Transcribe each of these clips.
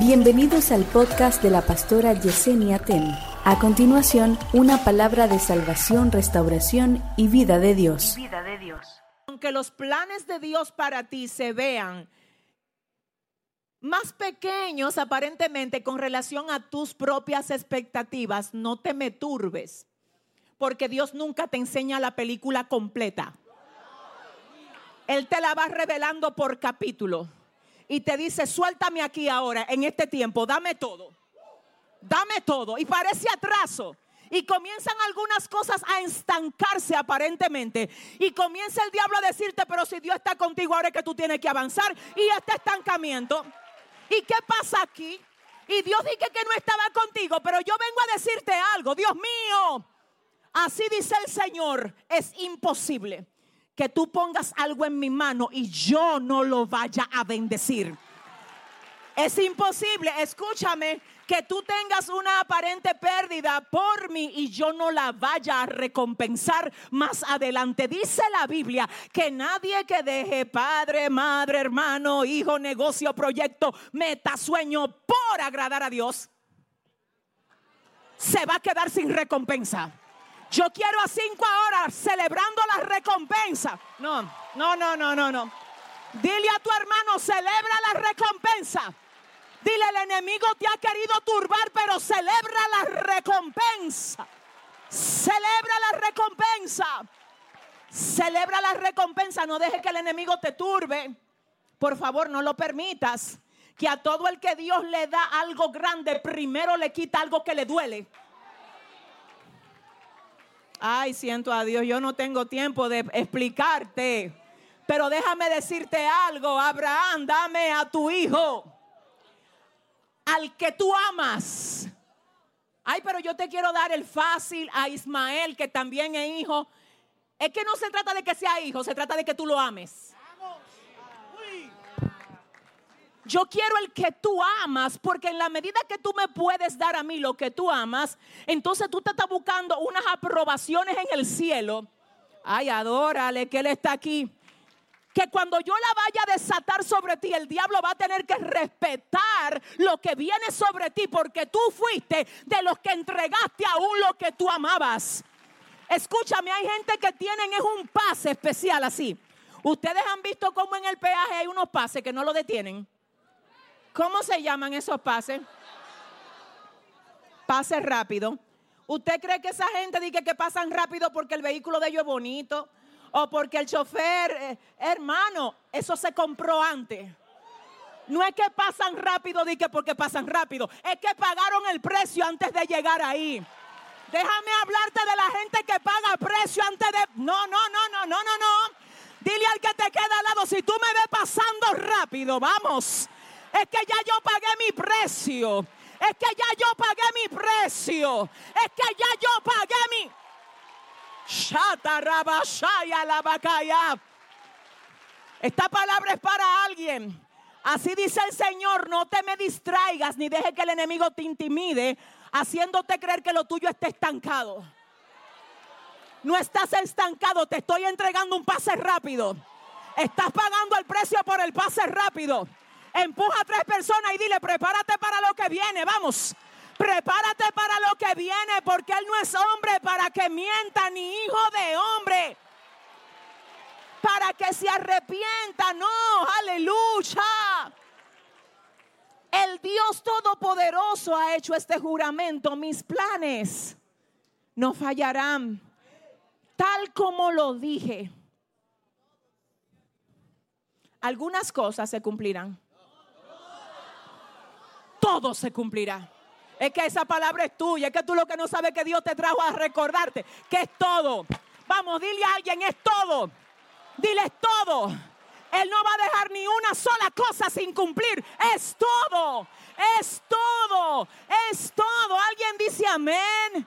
Bienvenidos al podcast de la pastora Yesenia Ten. A continuación, una palabra de salvación, restauración y vida de Dios. vida de Dios. Aunque los planes de Dios para ti se vean más pequeños aparentemente con relación a tus propias expectativas, no te me turbes, porque Dios nunca te enseña la película completa. Él te la va revelando por capítulo y te dice, suéltame aquí ahora, en este tiempo, dame todo, dame todo. Y parece atraso. Y comienzan algunas cosas a estancarse aparentemente. Y comienza el diablo a decirte, pero si Dios está contigo, ahora es que tú tienes que avanzar. Y este estancamiento. ¿Y qué pasa aquí? Y Dios dice que no estaba contigo, pero yo vengo a decirte algo, Dios mío. Así dice el Señor, es imposible que tú pongas algo en mi mano y yo no lo vaya a bendecir. Es imposible, escúchame, que tú tengas una aparente pérdida por mí y yo no la vaya a recompensar más adelante. Dice la Biblia que nadie que deje padre, madre, hermano, hijo, negocio, proyecto, meta, sueño por agradar a Dios, se va a quedar sin recompensa. Yo quiero a cinco horas celebrando la recompensa. No, no, no, no, no, no. Dile a tu hermano, celebra la recompensa. Dile, el enemigo te ha querido turbar, pero celebra la recompensa. Celebra la recompensa. Celebra la recompensa. No deje que el enemigo te turbe. Por favor, no lo permitas. Que a todo el que Dios le da algo grande, primero le quita algo que le duele. Ay, siento a Dios, yo no tengo tiempo de explicarte. Pero déjame decirte algo, Abraham, dame a tu hijo, al que tú amas. Ay, pero yo te quiero dar el fácil a Ismael, que también es hijo. Es que no se trata de que sea hijo, se trata de que tú lo ames. Yo quiero el que tú amas, porque en la medida que tú me puedes dar a mí lo que tú amas, entonces tú te estás buscando unas aprobaciones en el cielo. Ay, adórale que Él está aquí. Que cuando yo la vaya a desatar sobre ti, el diablo va a tener que respetar lo que viene sobre ti, porque tú fuiste de los que entregaste aún lo que tú amabas. Escúchame, hay gente que tienen es un pase especial así. Ustedes han visto cómo en el peaje hay unos pases que no lo detienen. ¿Cómo se llaman esos pases? Pases rápido. ¿Usted cree que esa gente dice que pasan rápido porque el vehículo de ellos es bonito? O porque el chofer, eh, hermano, eso se compró antes. No es que pasan rápido, di que porque pasan rápido. Es que pagaron el precio antes de llegar ahí. Déjame hablarte de la gente que paga precio antes de... No, no, no, no, no, no, no. Dile al que te queda al lado, si tú me ves pasando rápido, vamos. Es que ya yo pagué mi precio. Es que ya yo pagué mi precio. Es que ya yo pagué mi. Esta palabra es para alguien. Así dice el Señor, no te me distraigas ni deje que el enemigo te intimide, haciéndote creer que lo tuyo está estancado. No estás estancado, te estoy entregando un pase rápido. Estás pagando el precio por el pase rápido. Empuja a tres personas y dile, prepárate para lo que viene, vamos. Prepárate para lo que viene, porque Él no es hombre para que mienta, ni hijo de hombre. Para que se arrepienta, no, aleluya. El Dios Todopoderoso ha hecho este juramento. Mis planes no fallarán. Tal como lo dije. Algunas cosas se cumplirán todo se cumplirá. Es que esa palabra es tuya, es que tú lo que no sabes que Dios te trajo a recordarte, que es todo. Vamos, dile a alguien, es todo. Dile es todo. Él no va a dejar ni una sola cosa sin cumplir. Es todo, es todo, es todo. ¿Alguien dice amén?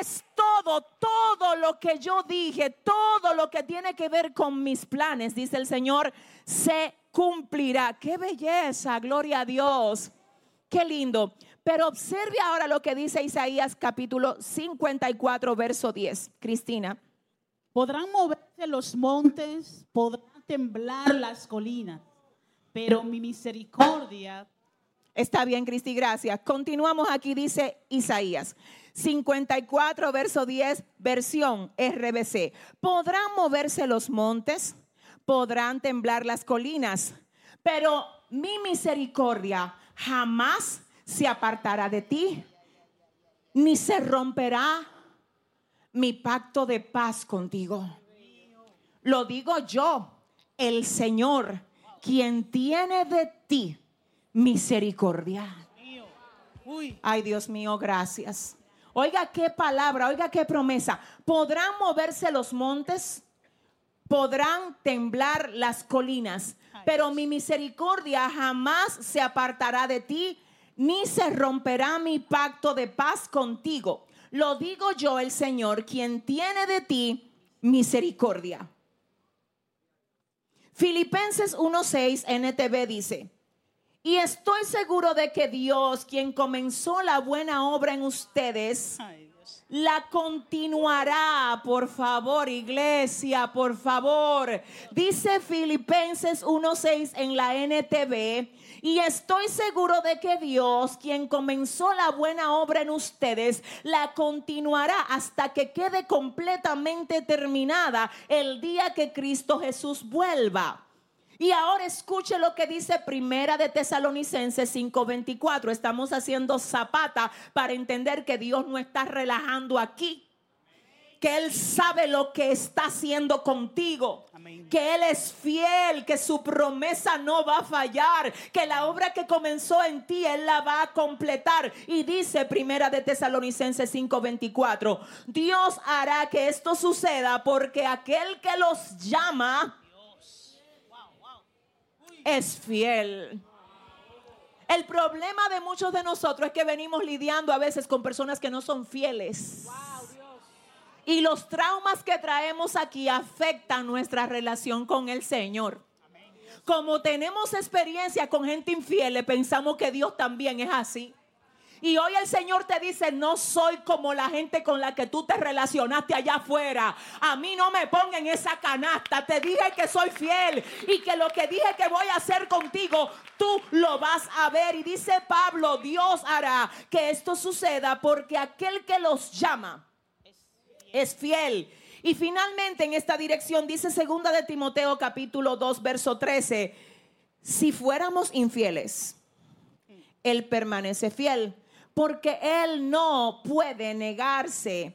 Es todo, todo lo que yo dije, todo lo que tiene que ver con mis planes, dice el Señor, se cumplirá. Qué belleza, gloria a Dios. Qué lindo. Pero observe ahora lo que dice Isaías capítulo 54, verso 10. Cristina. Podrán moverse los montes, podrán temblar las colinas, pero mi misericordia Está bien, Cristi, gracias. Continuamos aquí, dice Isaías. 54, verso 10, versión RBC. ¿Podrán moverse los montes? ¿Podrán temblar las colinas? Pero mi misericordia jamás se apartará de ti, ni se romperá mi pacto de paz contigo. Lo digo yo, el Señor, quien tiene de ti misericordia. Ay, Dios mío, gracias. Oiga qué palabra, oiga qué promesa. ¿Podrán moverse los montes? Podrán temblar las colinas, pero mi misericordia jamás se apartará de ti, ni se romperá mi pacto de paz contigo. Lo digo yo, el Señor, quien tiene de ti misericordia. Filipenses 1:6 NTV dice, y estoy seguro de que Dios, quien comenzó la buena obra en ustedes, la continuará, por favor, iglesia, por favor. Dice Filipenses 1:6 en la NTV, y estoy seguro de que Dios, quien comenzó la buena obra en ustedes, la continuará hasta que quede completamente terminada el día que Cristo Jesús vuelva. Y ahora escuche lo que dice Primera de Tesalonicenses 5:24. Estamos haciendo zapata para entender que Dios no está relajando aquí. Que Él sabe lo que está haciendo contigo. Que Él es fiel, que su promesa no va a fallar. Que la obra que comenzó en ti, Él la va a completar. Y dice Primera de Tesalonicenses 5:24. Dios hará que esto suceda porque aquel que los llama es fiel. El problema de muchos de nosotros es que venimos lidiando a veces con personas que no son fieles. Y los traumas que traemos aquí afectan nuestra relación con el Señor. Como tenemos experiencia con gente infiel, pensamos que Dios también es así. Y hoy el Señor te dice, no soy como la gente con la que tú te relacionaste allá afuera. A mí no me pongan esa canasta. Te dije que soy fiel y que lo que dije que voy a hacer contigo, tú lo vas a ver. Y dice Pablo, Dios hará que esto suceda porque aquel que los llama es fiel. Y finalmente en esta dirección dice segunda de Timoteo capítulo 2 verso 13, si fuéramos infieles, él permanece fiel porque Él no puede negarse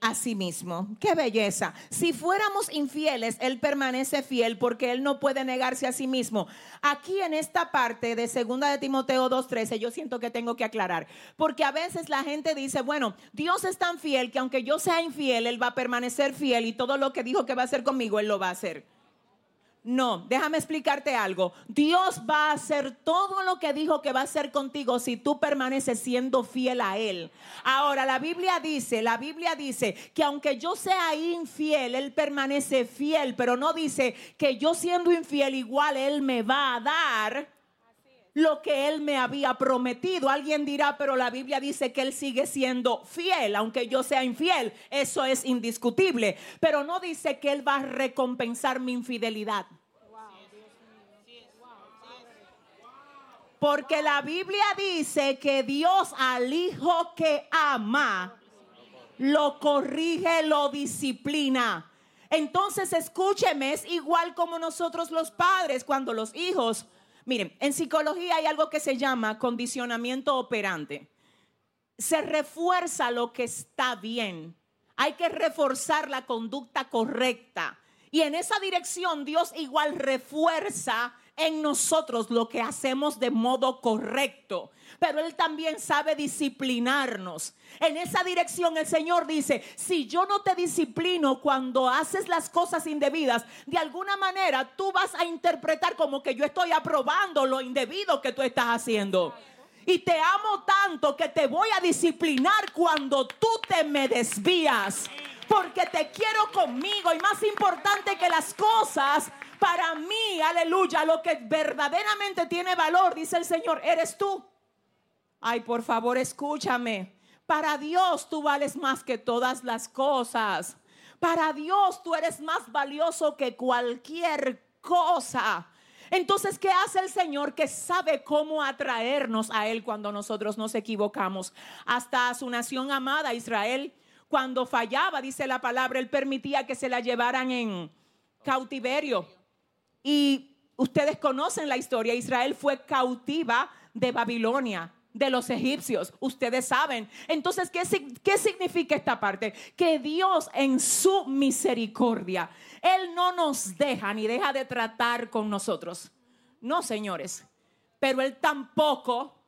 a sí mismo. Qué belleza. Si fuéramos infieles, Él permanece fiel porque Él no puede negarse a sí mismo. Aquí en esta parte de segunda de Timoteo 2.13, yo siento que tengo que aclarar, porque a veces la gente dice, bueno, Dios es tan fiel que aunque yo sea infiel, Él va a permanecer fiel y todo lo que dijo que va a hacer conmigo, Él lo va a hacer. No, déjame explicarte algo. Dios va a hacer todo lo que dijo que va a hacer contigo si tú permaneces siendo fiel a Él. Ahora, la Biblia dice, la Biblia dice que aunque yo sea infiel, Él permanece fiel, pero no dice que yo siendo infiel igual Él me va a dar lo que Él me había prometido. Alguien dirá, pero la Biblia dice que Él sigue siendo fiel, aunque yo sea infiel. Eso es indiscutible. Pero no dice que Él va a recompensar mi infidelidad. Porque la Biblia dice que Dios al hijo que ama, lo corrige, lo disciplina. Entonces escúcheme, es igual como nosotros los padres cuando los hijos Miren, en psicología hay algo que se llama condicionamiento operante. Se refuerza lo que está bien. Hay que reforzar la conducta correcta. Y en esa dirección Dios igual refuerza en nosotros lo que hacemos de modo correcto. Pero Él también sabe disciplinarnos. En esa dirección el Señor dice, si yo no te disciplino cuando haces las cosas indebidas, de alguna manera tú vas a interpretar como que yo estoy aprobando lo indebido que tú estás haciendo. Y te amo tanto que te voy a disciplinar cuando tú te me desvías. Porque te quiero conmigo y más importante que las cosas, para mí, aleluya, lo que verdaderamente tiene valor, dice el Señor, eres tú. Ay, por favor, escúchame. Para Dios tú vales más que todas las cosas. Para Dios tú eres más valioso que cualquier cosa. Entonces, ¿qué hace el Señor que sabe cómo atraernos a Él cuando nosotros nos equivocamos? Hasta a su nación amada, Israel, cuando fallaba, dice la palabra, Él permitía que se la llevaran en cautiverio. Y ustedes conocen la historia, Israel fue cautiva de Babilonia de los egipcios. Ustedes saben. Entonces, ¿qué, ¿qué, significa esta parte? Que Dios en su misericordia, Él no nos deja ni deja de tratar con nosotros. No, señores. Pero Él tampoco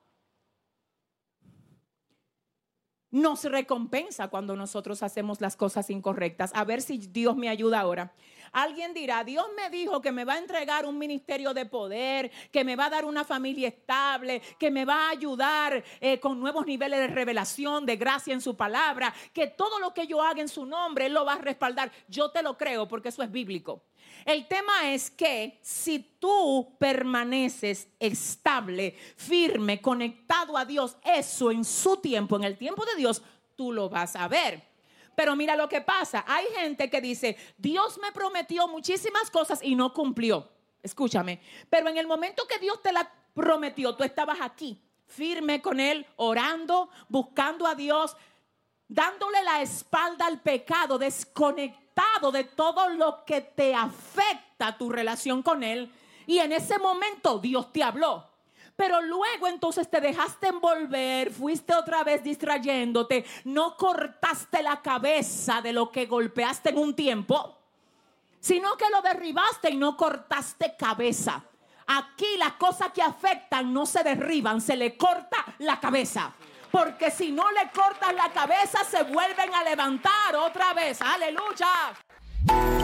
nos recompensa cuando nosotros hacemos las cosas incorrectas. A ver si Dios me ayuda ahora. Alguien dirá, Dios me dijo que me va a entregar un ministerio de poder, que me va a dar una familia estable, que me va a ayudar eh, con nuevos niveles de revelación, de gracia en su palabra, que todo lo que yo haga en su nombre, Él lo va a respaldar. Yo te lo creo porque eso es bíblico. El tema es que si tú permaneces estable, firme, conectado a Dios, eso en su tiempo, en el tiempo de Dios, tú lo vas a ver. Pero mira lo que pasa. Hay gente que dice, Dios me prometió muchísimas cosas y no cumplió. Escúchame. Pero en el momento que Dios te la prometió, tú estabas aquí, firme con Él, orando, buscando a Dios, dándole la espalda al pecado, desconectado de todo lo que te afecta tu relación con Él. Y en ese momento Dios te habló. Pero luego entonces te dejaste envolver, fuiste otra vez distrayéndote, no cortaste la cabeza de lo que golpeaste en un tiempo, sino que lo derribaste y no cortaste cabeza. Aquí las cosas que afectan no se derriban, se le corta la cabeza. Porque si no le cortas la cabeza, se vuelven a levantar otra vez. Aleluya.